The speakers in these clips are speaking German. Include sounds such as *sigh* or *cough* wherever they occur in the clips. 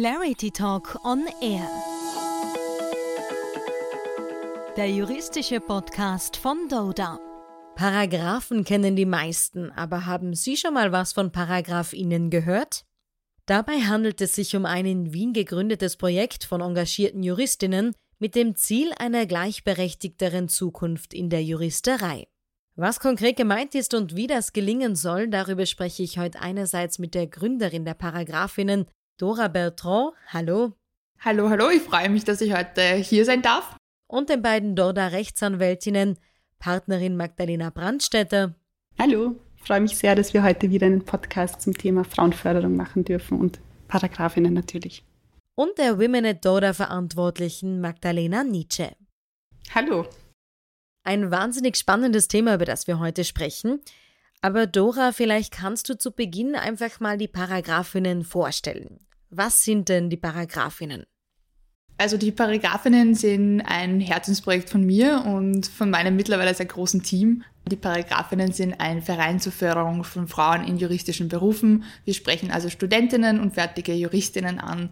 Clarity Talk on Air. Der juristische Podcast von Doda. Paragraphen kennen die meisten, aber haben Sie schon mal was von ParagraphInnen gehört? Dabei handelt es sich um ein in Wien gegründetes Projekt von engagierten Juristinnen mit dem Ziel einer gleichberechtigteren Zukunft in der Juristerei. Was konkret gemeint ist und wie das gelingen soll, darüber spreche ich heute einerseits mit der Gründerin der Paragraphinnen, Dora Bertrand. Hallo. Hallo, hallo, ich freue mich, dass ich heute hier sein darf. Und den beiden Dorda Rechtsanwältinnen, Partnerin Magdalena Brandstätter. Hallo, ich freue mich sehr, dass wir heute wieder einen Podcast zum Thema Frauenförderung machen dürfen und Paragraphinnen natürlich. Und der Women at Doda Verantwortlichen Magdalena Nietzsche. Hallo. Ein wahnsinnig spannendes Thema, über das wir heute sprechen. Aber Dora, vielleicht kannst du zu Beginn einfach mal die Paragraphinnen vorstellen. Was sind denn die Paragraphinnen? Also die Paragraphinnen sind ein Herzensprojekt von mir und von meinem mittlerweile sehr großen Team. Die Paragraphinnen sind ein Verein zur Förderung von Frauen in juristischen Berufen. Wir sprechen also Studentinnen und fertige Juristinnen an.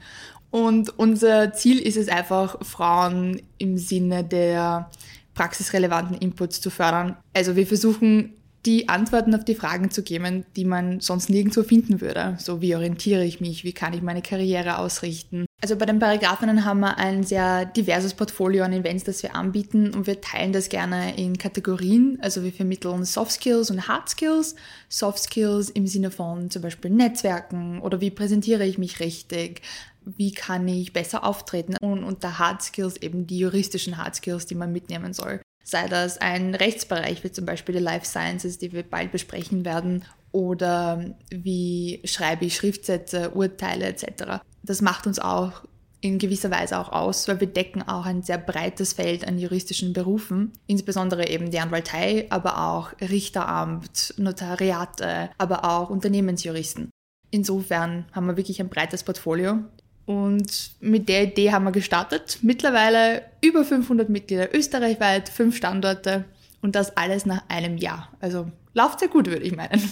Und unser Ziel ist es einfach, Frauen im Sinne der praxisrelevanten Inputs zu fördern. Also wir versuchen die Antworten auf die Fragen zu geben, die man sonst nirgendwo finden würde. So wie orientiere ich mich, wie kann ich meine Karriere ausrichten. Also bei den Paragraphinnen haben wir ein sehr diverses Portfolio an Events, das wir anbieten und wir teilen das gerne in Kategorien. Also wir vermitteln Soft Skills und Hard Skills. Soft Skills im Sinne von zum Beispiel Netzwerken oder wie präsentiere ich mich richtig, wie kann ich besser auftreten und unter Hard Skills eben die juristischen Hard Skills, die man mitnehmen soll. Sei das ein Rechtsbereich wie zum Beispiel die Life Sciences, die wir bald besprechen werden, oder wie schreibe ich Schriftsätze, Urteile etc. Das macht uns auch in gewisser Weise auch aus, weil wir decken auch ein sehr breites Feld an juristischen Berufen, insbesondere eben die Anwaltei, aber auch Richteramt, Notariate, aber auch Unternehmensjuristen. Insofern haben wir wirklich ein breites Portfolio und mit der Idee haben wir gestartet. Mittlerweile über 500 Mitglieder österreichweit, fünf Standorte und das alles nach einem Jahr. Also läuft sehr gut, würde ich meinen.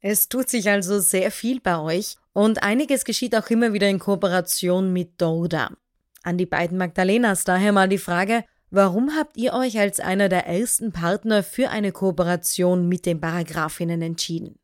Es tut sich also sehr viel bei euch und einiges geschieht auch immer wieder in Kooperation mit Doda. An die beiden Magdalenas daher mal die Frage, warum habt ihr euch als einer der ersten Partner für eine Kooperation mit den Paragraphinnen entschieden?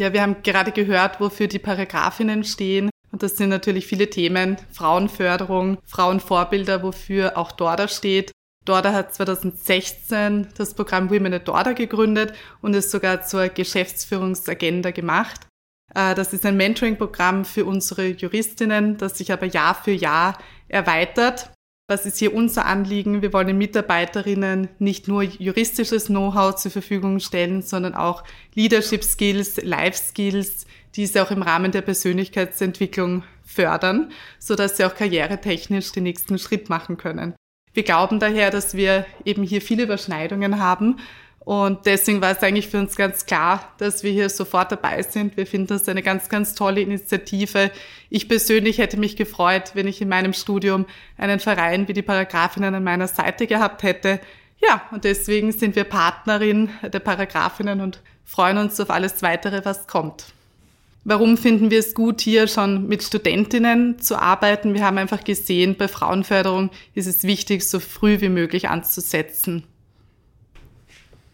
Ja, wir haben gerade gehört, wofür die Paragraphinnen stehen. Und das sind natürlich viele Themen. Frauenförderung, Frauenvorbilder, wofür auch Dorda steht. Dorda hat 2016 das Programm Women at Dorda gegründet und es sogar zur Geschäftsführungsagenda gemacht. Äh, das ist ein Mentoring-Programm für unsere Juristinnen, das sich aber Jahr für Jahr erweitert. Was ist hier unser Anliegen? Wir wollen den Mitarbeiterinnen nicht nur juristisches Know-how zur Verfügung stellen, sondern auch Leadership Skills, Life Skills, diese auch im Rahmen der Persönlichkeitsentwicklung fördern, so dass sie auch karrieretechnisch den nächsten Schritt machen können. Wir glauben daher, dass wir eben hier viele Überschneidungen haben und deswegen war es eigentlich für uns ganz klar, dass wir hier sofort dabei sind. Wir finden das eine ganz, ganz tolle Initiative. Ich persönlich hätte mich gefreut, wenn ich in meinem Studium einen Verein wie die Paragraphinnen an meiner Seite gehabt hätte. Ja, und deswegen sind wir Partnerin der Paragraphinnen und freuen uns auf alles weitere, was kommt. Warum finden wir es gut, hier schon mit Studentinnen zu arbeiten? Wir haben einfach gesehen, bei Frauenförderung ist es wichtig, so früh wie möglich anzusetzen.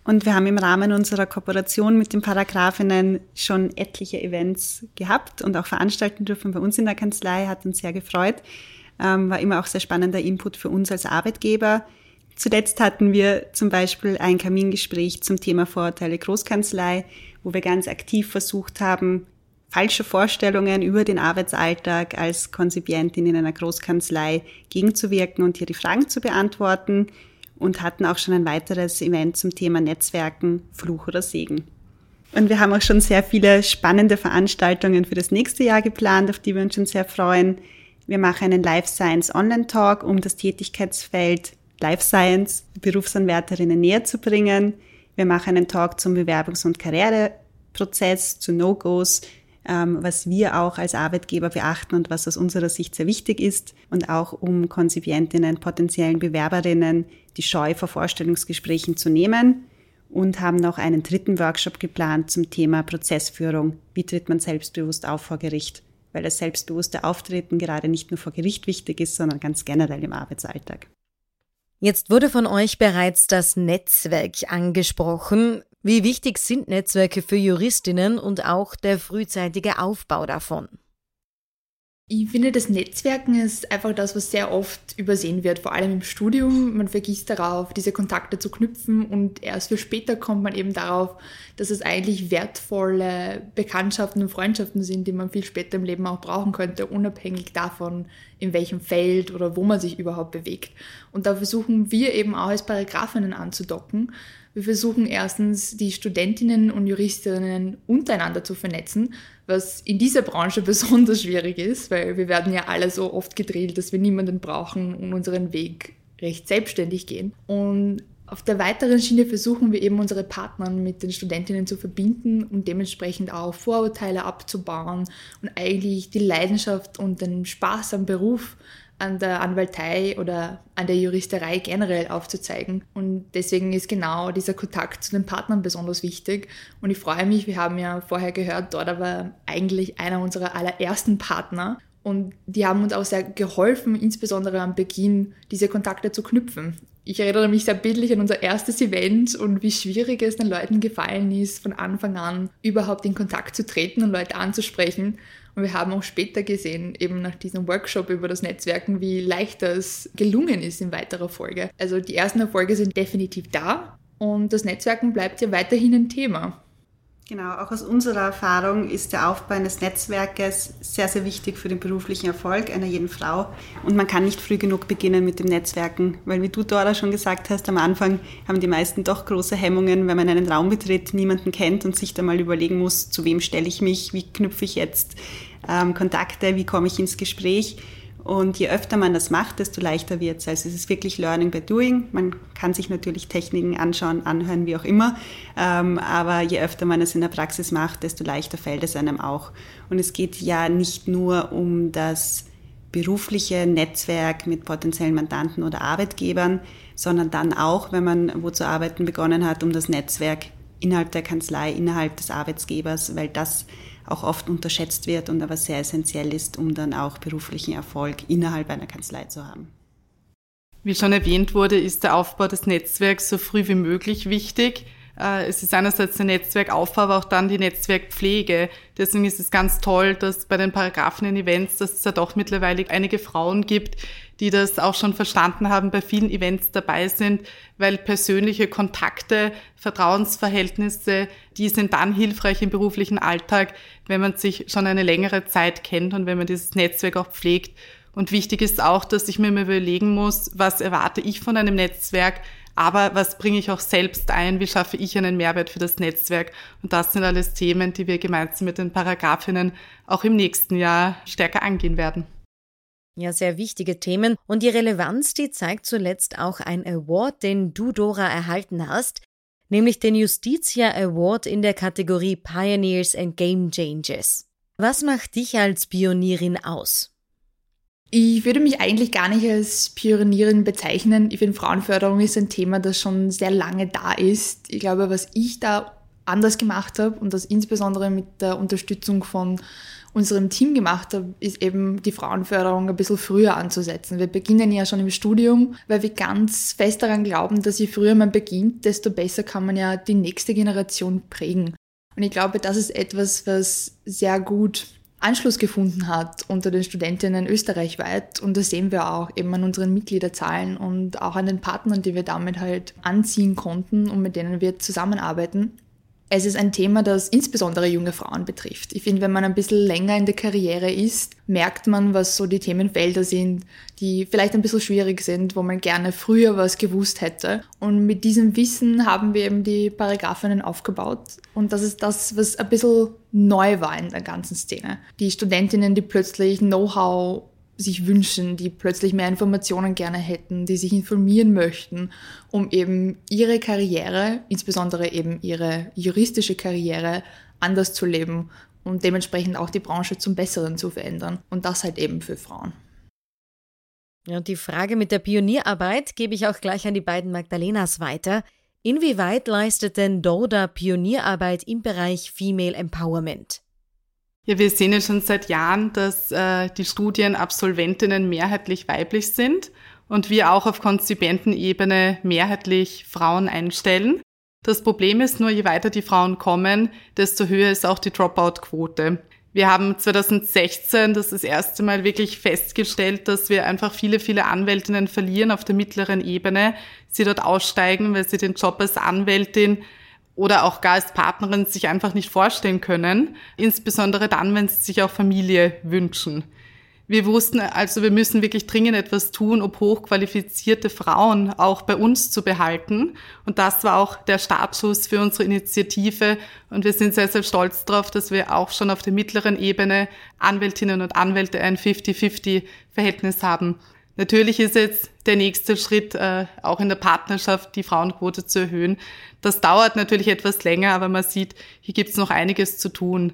Und wir haben im Rahmen unserer Kooperation mit den Paragraphinnen schon etliche Events gehabt und auch veranstalten dürfen bei uns in der Kanzlei, hat uns sehr gefreut. Ähm, war immer auch sehr spannender Input für uns als Arbeitgeber. Zuletzt hatten wir zum Beispiel ein Kamingespräch zum Thema Vorurteile Großkanzlei, wo wir ganz aktiv versucht haben, falsche Vorstellungen über den Arbeitsalltag als Konzipientin in einer Großkanzlei gegenzuwirken und hier die Fragen zu beantworten und hatten auch schon ein weiteres Event zum Thema Netzwerken, Fluch oder Segen. Und wir haben auch schon sehr viele spannende Veranstaltungen für das nächste Jahr geplant, auf die wir uns schon sehr freuen. Wir machen einen Life Science Online Talk, um das Tätigkeitsfeld Life Science Berufsanwärterinnen näher zu bringen. Wir machen einen Talk zum Bewerbungs- und Karriereprozess, zu No-Gos, ähm, was wir auch als Arbeitgeber beachten und was aus unserer Sicht sehr wichtig ist und auch um Konzipientinnen, potenziellen Bewerberinnen die Scheu vor Vorstellungsgesprächen zu nehmen und haben noch einen dritten Workshop geplant zum Thema Prozessführung. Wie tritt man selbstbewusst auf vor Gericht? weil das selbstbewusste Auftreten gerade nicht nur vor Gericht wichtig ist, sondern ganz generell im Arbeitsalltag. Jetzt wurde von euch bereits das Netzwerk angesprochen. Wie wichtig sind Netzwerke für Juristinnen und auch der frühzeitige Aufbau davon? Ich finde, das Netzwerken ist einfach das, was sehr oft übersehen wird, vor allem im Studium. Man vergisst darauf, diese Kontakte zu knüpfen und erst für später kommt man eben darauf, dass es eigentlich wertvolle Bekanntschaften und Freundschaften sind, die man viel später im Leben auch brauchen könnte, unabhängig davon, in welchem Feld oder wo man sich überhaupt bewegt. Und da versuchen wir eben auch als Paragraphinnen anzudocken. Wir versuchen erstens, die Studentinnen und Juristinnen untereinander zu vernetzen, was in dieser Branche *laughs* besonders schwierig ist, weil wir werden ja alle so oft gedrillt, dass wir niemanden brauchen und unseren Weg recht selbstständig gehen. Und auf der weiteren Schiene versuchen wir eben unsere Partner mit den Studentinnen zu verbinden und dementsprechend auch Vorurteile abzubauen und eigentlich die Leidenschaft und den Spaß am Beruf an der Anwaltei oder an der Juristerei generell aufzuzeigen. Und deswegen ist genau dieser Kontakt zu den Partnern besonders wichtig. Und ich freue mich, wir haben ja vorher gehört, dort aber eigentlich einer unserer allerersten Partner. Und die haben uns auch sehr geholfen, insbesondere am Beginn diese Kontakte zu knüpfen. Ich erinnere mich sehr bildlich an unser erstes Event und wie schwierig es den Leuten gefallen ist, von Anfang an überhaupt in Kontakt zu treten und Leute anzusprechen. Und wir haben auch später gesehen, eben nach diesem Workshop über das Netzwerken, wie leicht das gelungen ist in weiterer Folge. Also die ersten Erfolge sind definitiv da und das Netzwerken bleibt ja weiterhin ein Thema. Genau, auch aus unserer Erfahrung ist der Aufbau eines Netzwerkes sehr, sehr wichtig für den beruflichen Erfolg einer jeden Frau. Und man kann nicht früh genug beginnen mit dem Netzwerken, weil wie du, Dora, schon gesagt hast, am Anfang haben die meisten doch große Hemmungen, wenn man einen Raum betritt, niemanden kennt und sich dann mal überlegen muss, zu wem stelle ich mich, wie knüpfe ich jetzt ähm, Kontakte, wie komme ich ins Gespräch. Und je öfter man das macht, desto leichter wird es. Also es ist wirklich Learning by Doing. Man kann sich natürlich Techniken anschauen, anhören, wie auch immer. Ähm, aber je öfter man es in der Praxis macht, desto leichter fällt es einem auch. Und es geht ja nicht nur um das berufliche Netzwerk mit potenziellen Mandanten oder Arbeitgebern, sondern dann auch, wenn man wo zu arbeiten begonnen hat, um das Netzwerk innerhalb der Kanzlei, innerhalb des Arbeitgebers, weil das auch oft unterschätzt wird und aber sehr essentiell ist, um dann auch beruflichen Erfolg innerhalb einer Kanzlei zu haben. Wie schon erwähnt wurde, ist der Aufbau des Netzwerks so früh wie möglich wichtig. Äh, es ist einerseits der Netzwerkaufbau, aber auch dann die Netzwerkpflege. Deswegen ist es ganz toll, dass bei den Paragraphen in Events, dass es ja doch mittlerweile einige Frauen gibt, die das auch schon verstanden haben, bei vielen Events dabei sind, weil persönliche Kontakte, Vertrauensverhältnisse, die sind dann hilfreich im beruflichen Alltag, wenn man sich schon eine längere Zeit kennt und wenn man dieses Netzwerk auch pflegt. Und wichtig ist auch, dass ich mir mal überlegen muss, was erwarte ich von einem Netzwerk, aber was bringe ich auch selbst ein? Wie schaffe ich einen Mehrwert für das Netzwerk? Und das sind alles Themen, die wir gemeinsam mit den Paragraphinnen auch im nächsten Jahr stärker angehen werden. Ja, sehr wichtige Themen. Und die Relevanz, die zeigt zuletzt auch ein Award, den du, Dora, erhalten hast, nämlich den Justitia Award in der Kategorie Pioneers and Game Changers. Was macht dich als Pionierin aus? Ich würde mich eigentlich gar nicht als Pionierin bezeichnen. Ich finde, Frauenförderung ist ein Thema, das schon sehr lange da ist. Ich glaube, was ich da anders gemacht habe und das insbesondere mit der Unterstützung von unserem Team gemacht habe, ist eben die Frauenförderung ein bisschen früher anzusetzen. Wir beginnen ja schon im Studium, weil wir ganz fest daran glauben, dass je früher man beginnt, desto besser kann man ja die nächste Generation prägen. Und ich glaube, das ist etwas, was sehr gut Anschluss gefunden hat unter den Studentinnen österreichweit. Und das sehen wir auch eben an unseren Mitgliederzahlen und auch an den Partnern, die wir damit halt anziehen konnten und mit denen wir zusammenarbeiten. Es ist ein Thema, das insbesondere junge Frauen betrifft. Ich finde, wenn man ein bisschen länger in der Karriere ist, merkt man, was so die Themenfelder sind, die vielleicht ein bisschen schwierig sind, wo man gerne früher was gewusst hätte. Und mit diesem Wissen haben wir eben die Paragraphinnen aufgebaut. Und das ist das, was ein bisschen neu war in der ganzen Szene. Die Studentinnen, die plötzlich Know-how sich wünschen, die plötzlich mehr Informationen gerne hätten, die sich informieren möchten, um eben ihre Karriere, insbesondere eben ihre juristische Karriere, anders zu leben und dementsprechend auch die Branche zum Besseren zu verändern. Und das halt eben für Frauen. Ja, und die Frage mit der Pionierarbeit gebe ich auch gleich an die beiden Magdalenas weiter. Inwieweit leistet denn Doda Pionierarbeit im Bereich Female Empowerment? Ja, wir sehen ja schon seit Jahren, dass äh, die Studienabsolventinnen mehrheitlich weiblich sind und wir auch auf Konzipentenebene mehrheitlich Frauen einstellen. Das Problem ist nur, je weiter die Frauen kommen, desto höher ist auch die Dropout-Quote. Wir haben 2016 das, das erste Mal wirklich festgestellt, dass wir einfach viele, viele Anwältinnen verlieren auf der mittleren Ebene. Sie dort aussteigen, weil sie den Job als Anwältin oder auch gar als Partnerin sich einfach nicht vorstellen können. Insbesondere dann, wenn sie sich auch Familie wünschen. Wir wussten also, wir müssen wirklich dringend etwas tun, um hochqualifizierte Frauen auch bei uns zu behalten. Und das war auch der Startschuss für unsere Initiative. Und wir sind sehr, sehr stolz darauf, dass wir auch schon auf der mittleren Ebene Anwältinnen und Anwälte ein 50-50-Verhältnis haben. Natürlich ist jetzt der nächste Schritt, äh, auch in der Partnerschaft die Frauenquote zu erhöhen. Das dauert natürlich etwas länger, aber man sieht, hier gibt es noch einiges zu tun.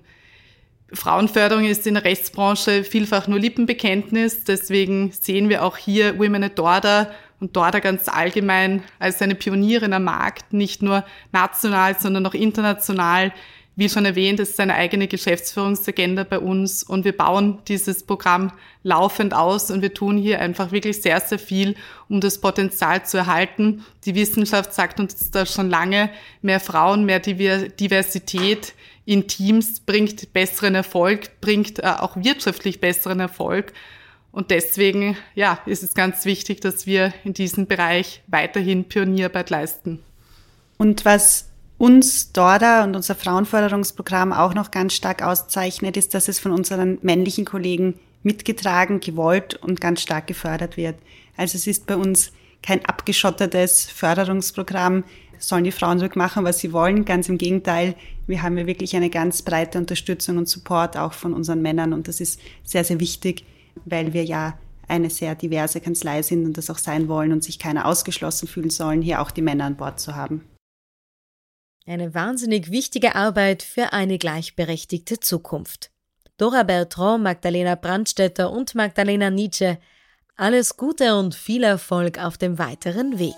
Frauenförderung ist in der Rechtsbranche vielfach nur Lippenbekenntnis. Deswegen sehen wir auch hier Women at Dorda und Dorda ganz allgemein als eine Pionierin am Markt, nicht nur national, sondern auch international. Wie schon erwähnt, ist eine eigene Geschäftsführungsagenda bei uns und wir bauen dieses Programm laufend aus und wir tun hier einfach wirklich sehr, sehr viel, um das Potenzial zu erhalten. Die Wissenschaft sagt uns das schon lange, mehr Frauen, mehr Diversität in Teams bringt besseren Erfolg, bringt äh, auch wirtschaftlich besseren Erfolg. Und deswegen, ja, ist es ganz wichtig, dass wir in diesem Bereich weiterhin Pionierarbeit leisten. Und was uns Dorda und unser Frauenförderungsprogramm auch noch ganz stark auszeichnet, ist, dass es von unseren männlichen Kollegen mitgetragen, gewollt und ganz stark gefördert wird. Also es ist bei uns kein abgeschottetes Förderungsprogramm, sollen die Frauen machen, was sie wollen. Ganz im Gegenteil, wir haben ja wirklich eine ganz breite Unterstützung und Support auch von unseren Männern und das ist sehr, sehr wichtig, weil wir ja eine sehr diverse Kanzlei sind und das auch sein wollen und sich keiner ausgeschlossen fühlen sollen, hier auch die Männer an Bord zu haben. Eine wahnsinnig wichtige Arbeit für eine gleichberechtigte Zukunft. Dora Bertrand, Magdalena Brandstetter und Magdalena Nietzsche, alles Gute und viel Erfolg auf dem weiteren Weg.